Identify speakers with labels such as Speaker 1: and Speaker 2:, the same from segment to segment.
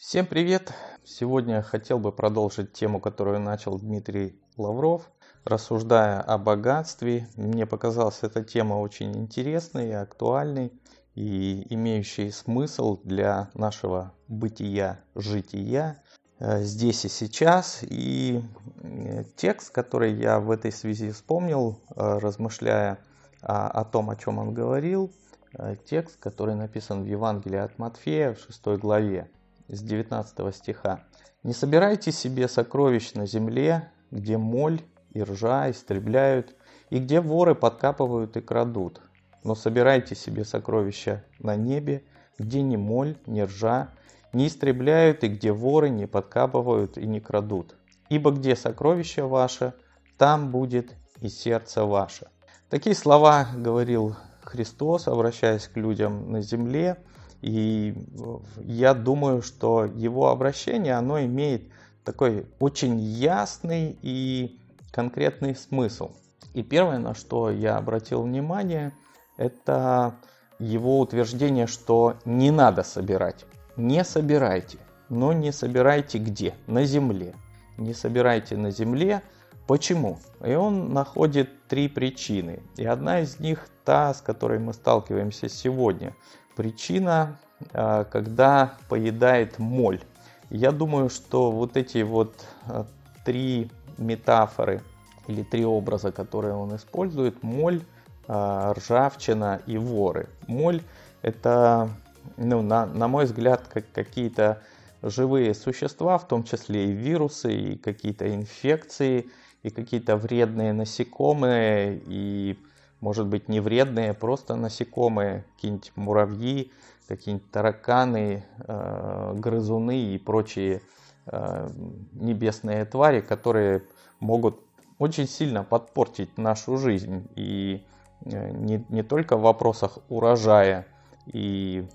Speaker 1: Всем привет! Сегодня хотел бы продолжить тему, которую начал Дмитрий Лавров. Рассуждая о богатстве, мне показалась эта тема очень интересной и актуальной и имеющей смысл для нашего бытия, жития э, здесь и сейчас. И э, текст, который я в этой связи вспомнил, э, размышляя о том, о чем он говорил, текст, который написан в Евангелии от Матфея в 6 главе с 19 стиха. «Не собирайте себе сокровищ на земле, где моль и ржа истребляют, и где воры подкапывают и крадут, но собирайте себе сокровища на небе, где ни моль, ни ржа не истребляют, и где воры не подкапывают и не крадут. Ибо где сокровище ваше, там будет и сердце ваше». Такие слова говорил Христос, обращаясь к людям на земле, и я думаю, что его обращение, оно имеет такой очень ясный и конкретный смысл. И первое, на что я обратил внимание, это его утверждение, что не надо собирать. Не собирайте. Но не собирайте где? На земле. Не собирайте на земле. Почему? И он находит три причины. И одна из них та, с которой мы сталкиваемся сегодня – Причина, а, когда поедает моль. Я думаю, что вот эти вот а, три метафоры или три образа, которые он использует, моль, а, ржавчина и воры. Моль это, ну, на, на мой взгляд, как какие-то живые существа, в том числе и вирусы, и какие-то инфекции, и какие-то вредные насекомые, и может быть не вредные, просто насекомые, какие-нибудь муравьи, какие-нибудь тараканы, э, грызуны и прочие э, небесные твари, которые могут очень сильно подпортить нашу жизнь. И э, не, не только в вопросах урожая, и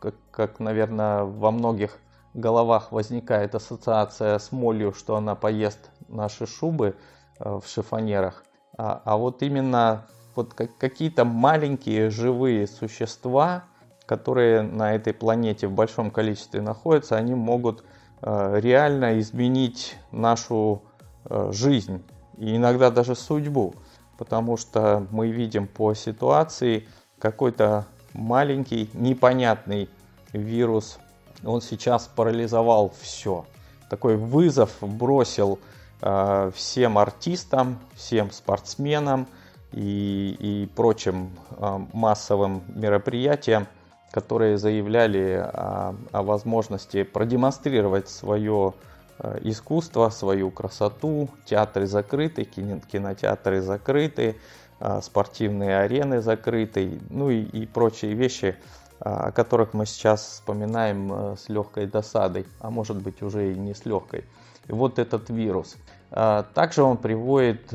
Speaker 1: как, как, наверное, во многих головах возникает ассоциация с молью, что она поест наши шубы в шифонерах, а, а вот именно вот как, какие-то маленькие живые существа, которые на этой планете в большом количестве находятся, они могут э, реально изменить нашу э, жизнь и иногда даже судьбу, потому что мы видим по ситуации какой-то маленький непонятный вирус, он сейчас парализовал все. Такой вызов бросил э, всем артистам, всем спортсменам – и, и прочим а, массовым мероприятиям, которые заявляли о, о возможности продемонстрировать свое а, искусство, свою красоту. Театры закрыты, кинотеатры закрыты, а, спортивные арены закрыты, ну и, и прочие вещи, о которых мы сейчас вспоминаем с легкой досадой, а может быть уже и не с легкой. И вот этот вирус. Также он приводит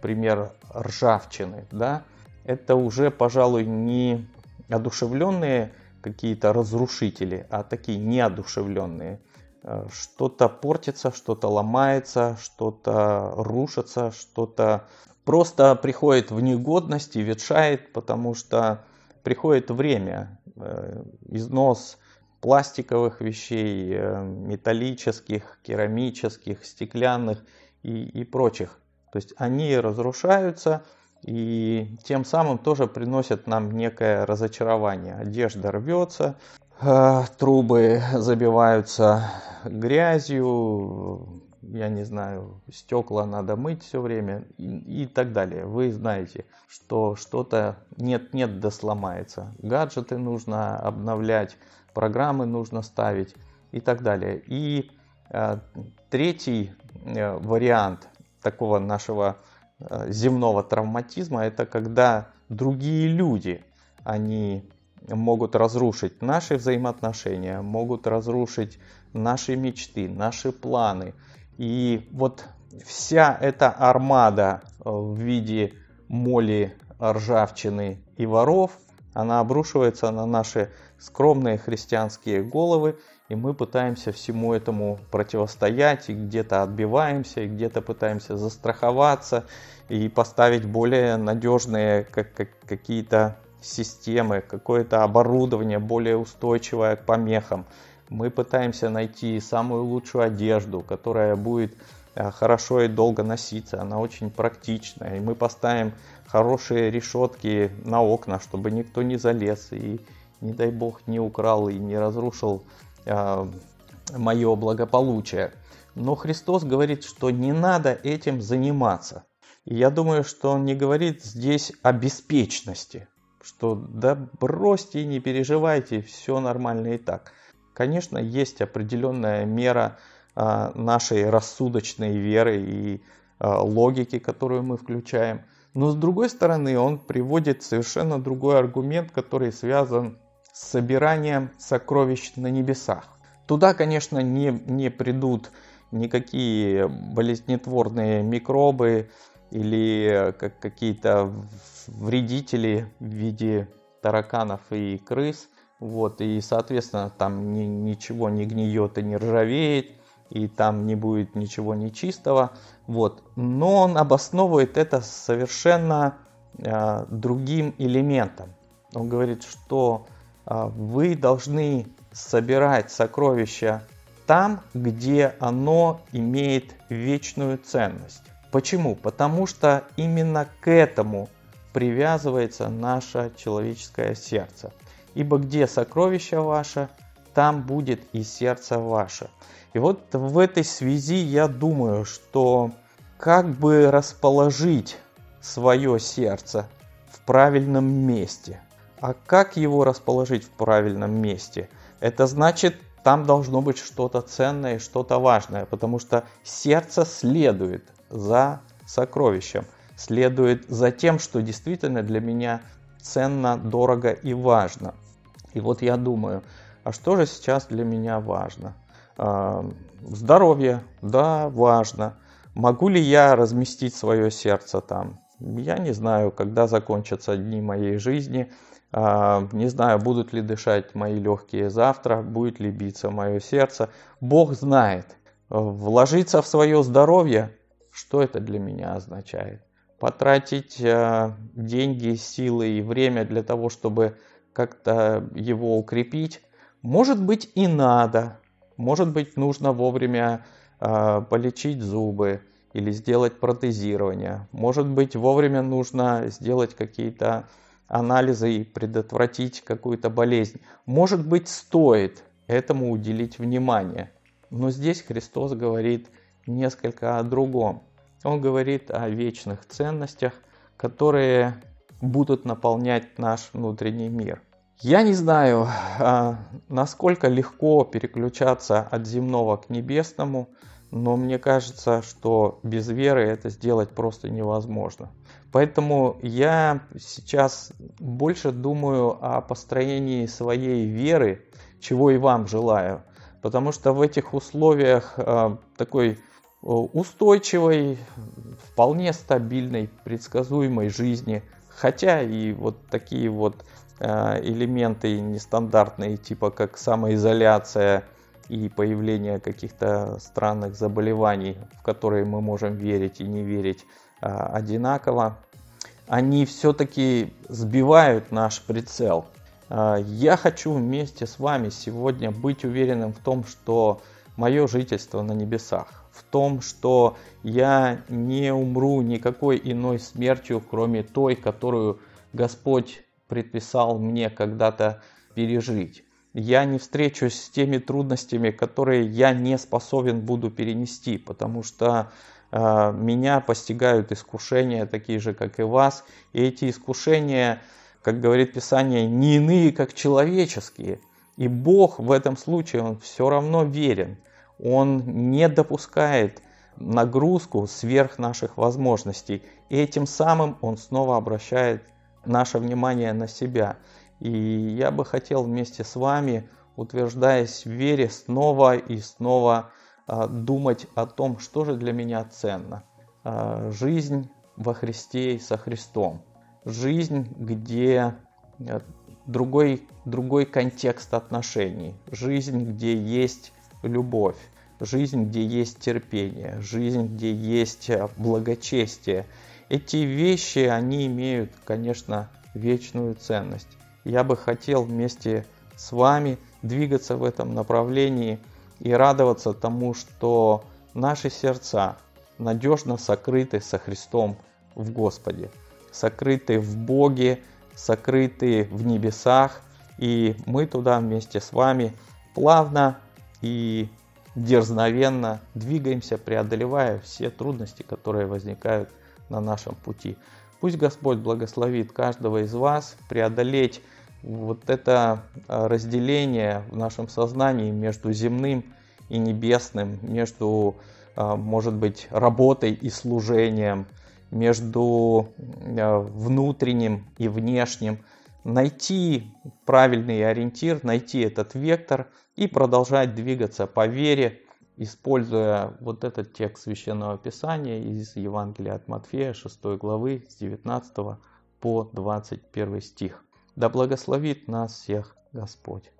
Speaker 1: пример ржавчины, да, это уже, пожалуй, не одушевленные какие-то разрушители, а такие неодушевленные. Э, что-то портится, что-то ломается, что-то рушится, что-то просто приходит в негодность и ветшает, потому что приходит время, э, износ пластиковых вещей, э, металлических, керамических, стеклянных и, и прочих. То есть они разрушаются и тем самым тоже приносят нам некое разочарование. Одежда рвется, э, трубы забиваются грязью, я не знаю, стекла надо мыть все время и, и так далее. Вы знаете, что что-то нет-нет да сломается. Гаджеты нужно обновлять, программы нужно ставить и так далее. И э, третий э, вариант такого нашего э, земного травматизма, это когда другие люди, они могут разрушить наши взаимоотношения, могут разрушить наши мечты, наши планы. И вот вся эта армада э, в виде моли, ржавчины и воров, она обрушивается на наши скромные христианские головы, и мы пытаемся всему этому противостоять, и где-то отбиваемся, и где-то пытаемся застраховаться, и поставить более надежные как, как, какие-то системы, какое-то оборудование более устойчивое к помехам. Мы пытаемся найти самую лучшую одежду, которая будет э, хорошо и долго носиться, она очень практичная. И мы поставим хорошие решетки на окна, чтобы никто не залез и, не дай бог, не украл и не разрушил э, мое благополучие. Но Христос говорит, что не надо этим заниматься. И я думаю, что он не говорит здесь о беспечности, что да бросьте не переживайте, все нормально и так. Конечно, есть определенная мера а, нашей рассудочной веры и а, логики, которую мы включаем. Но с другой стороны, он приводит совершенно другой аргумент, который связан с собиранием сокровищ на небесах. Туда, конечно, не, не придут никакие болезнетворные микробы или как какие-то вредители в виде тараканов и крыс. Вот, и, соответственно, там ни, ничего не гниет и не ржавеет, и там не будет ничего нечистого. Вот. Но он обосновывает это совершенно э, другим элементом. Он говорит, что э, вы должны собирать сокровища там, где оно имеет вечную ценность. Почему? Потому что именно к этому привязывается наше человеческое сердце ибо где сокровище ваше, там будет и сердце ваше. И вот в этой связи я думаю, что как бы расположить свое сердце в правильном месте. А как его расположить в правильном месте? Это значит, там должно быть что-то ценное, что-то важное, потому что сердце следует за сокровищем, следует за тем, что действительно для меня ценно, дорого и важно. И вот я думаю, а что же сейчас для меня важно? А, здоровье, да, важно. Могу ли я разместить свое сердце там? Я не знаю, когда закончатся дни моей жизни. А, не знаю, будут ли дышать мои легкие завтра, будет ли биться мое сердце. Бог знает. Вложиться в свое здоровье, что это для меня означает? Потратить а, деньги, силы и время для того, чтобы как-то его укрепить. Может быть и надо, может быть нужно вовремя э, полечить зубы или сделать протезирование. Может быть вовремя нужно сделать какие-то анализы и предотвратить какую-то болезнь. Может быть стоит этому уделить внимание. Но здесь Христос говорит несколько о другом. Он говорит о вечных ценностях, которые будут наполнять наш внутренний мир. Я не знаю, а, насколько легко переключаться от земного к небесному, но мне кажется, что без веры это сделать просто невозможно. Поэтому я сейчас больше думаю о построении своей веры, чего и вам желаю. Потому что в этих условиях а, такой устойчивой, вполне стабильной, предсказуемой жизни – Хотя и вот такие вот э, элементы нестандартные, типа как самоизоляция и появление каких-то странных заболеваний, в которые мы можем верить и не верить э, одинаково, они все-таки сбивают наш прицел. Э, я хочу вместе с вами сегодня быть уверенным в том, что мое жительство на небесах в том, что я не умру никакой иной смертью, кроме той, которую Господь предписал мне когда-то пережить. Я не встречусь с теми трудностями, которые я не способен буду перенести, потому что э, меня постигают искушения, такие же, как и вас. И эти искушения, как говорит Писание, не иные, как человеческие. И Бог в этом случае, Он все равно верен он не допускает нагрузку сверх наших возможностей. И этим самым он снова обращает наше внимание на себя. И я бы хотел вместе с вами, утверждаясь в вере, снова и снова а, думать о том, что же для меня ценно. А, жизнь во Христе и со Христом. Жизнь, где а, другой, другой контекст отношений. Жизнь, где есть любовь жизнь, где есть терпение, жизнь, где есть э, благочестие. Эти вещи, они имеют, конечно, вечную ценность. Я бы хотел вместе с вами двигаться в этом направлении и радоваться тому, что наши сердца надежно сокрыты со Христом в Господе, сокрыты в Боге, сокрыты в небесах, и мы туда вместе с вами плавно и дерзновенно двигаемся, преодолевая все трудности, которые возникают на нашем пути. Пусть Господь благословит каждого из вас преодолеть вот это а, разделение в нашем сознании между земным и небесным, между, а, может быть, работой и служением, между а, внутренним и внешним, найти правильный ориентир, найти этот вектор и продолжать двигаться по вере, используя вот этот текст Священного Писания из Евангелия от Матфея 6 главы с 19 по 21 стих. Да благословит нас всех Господь.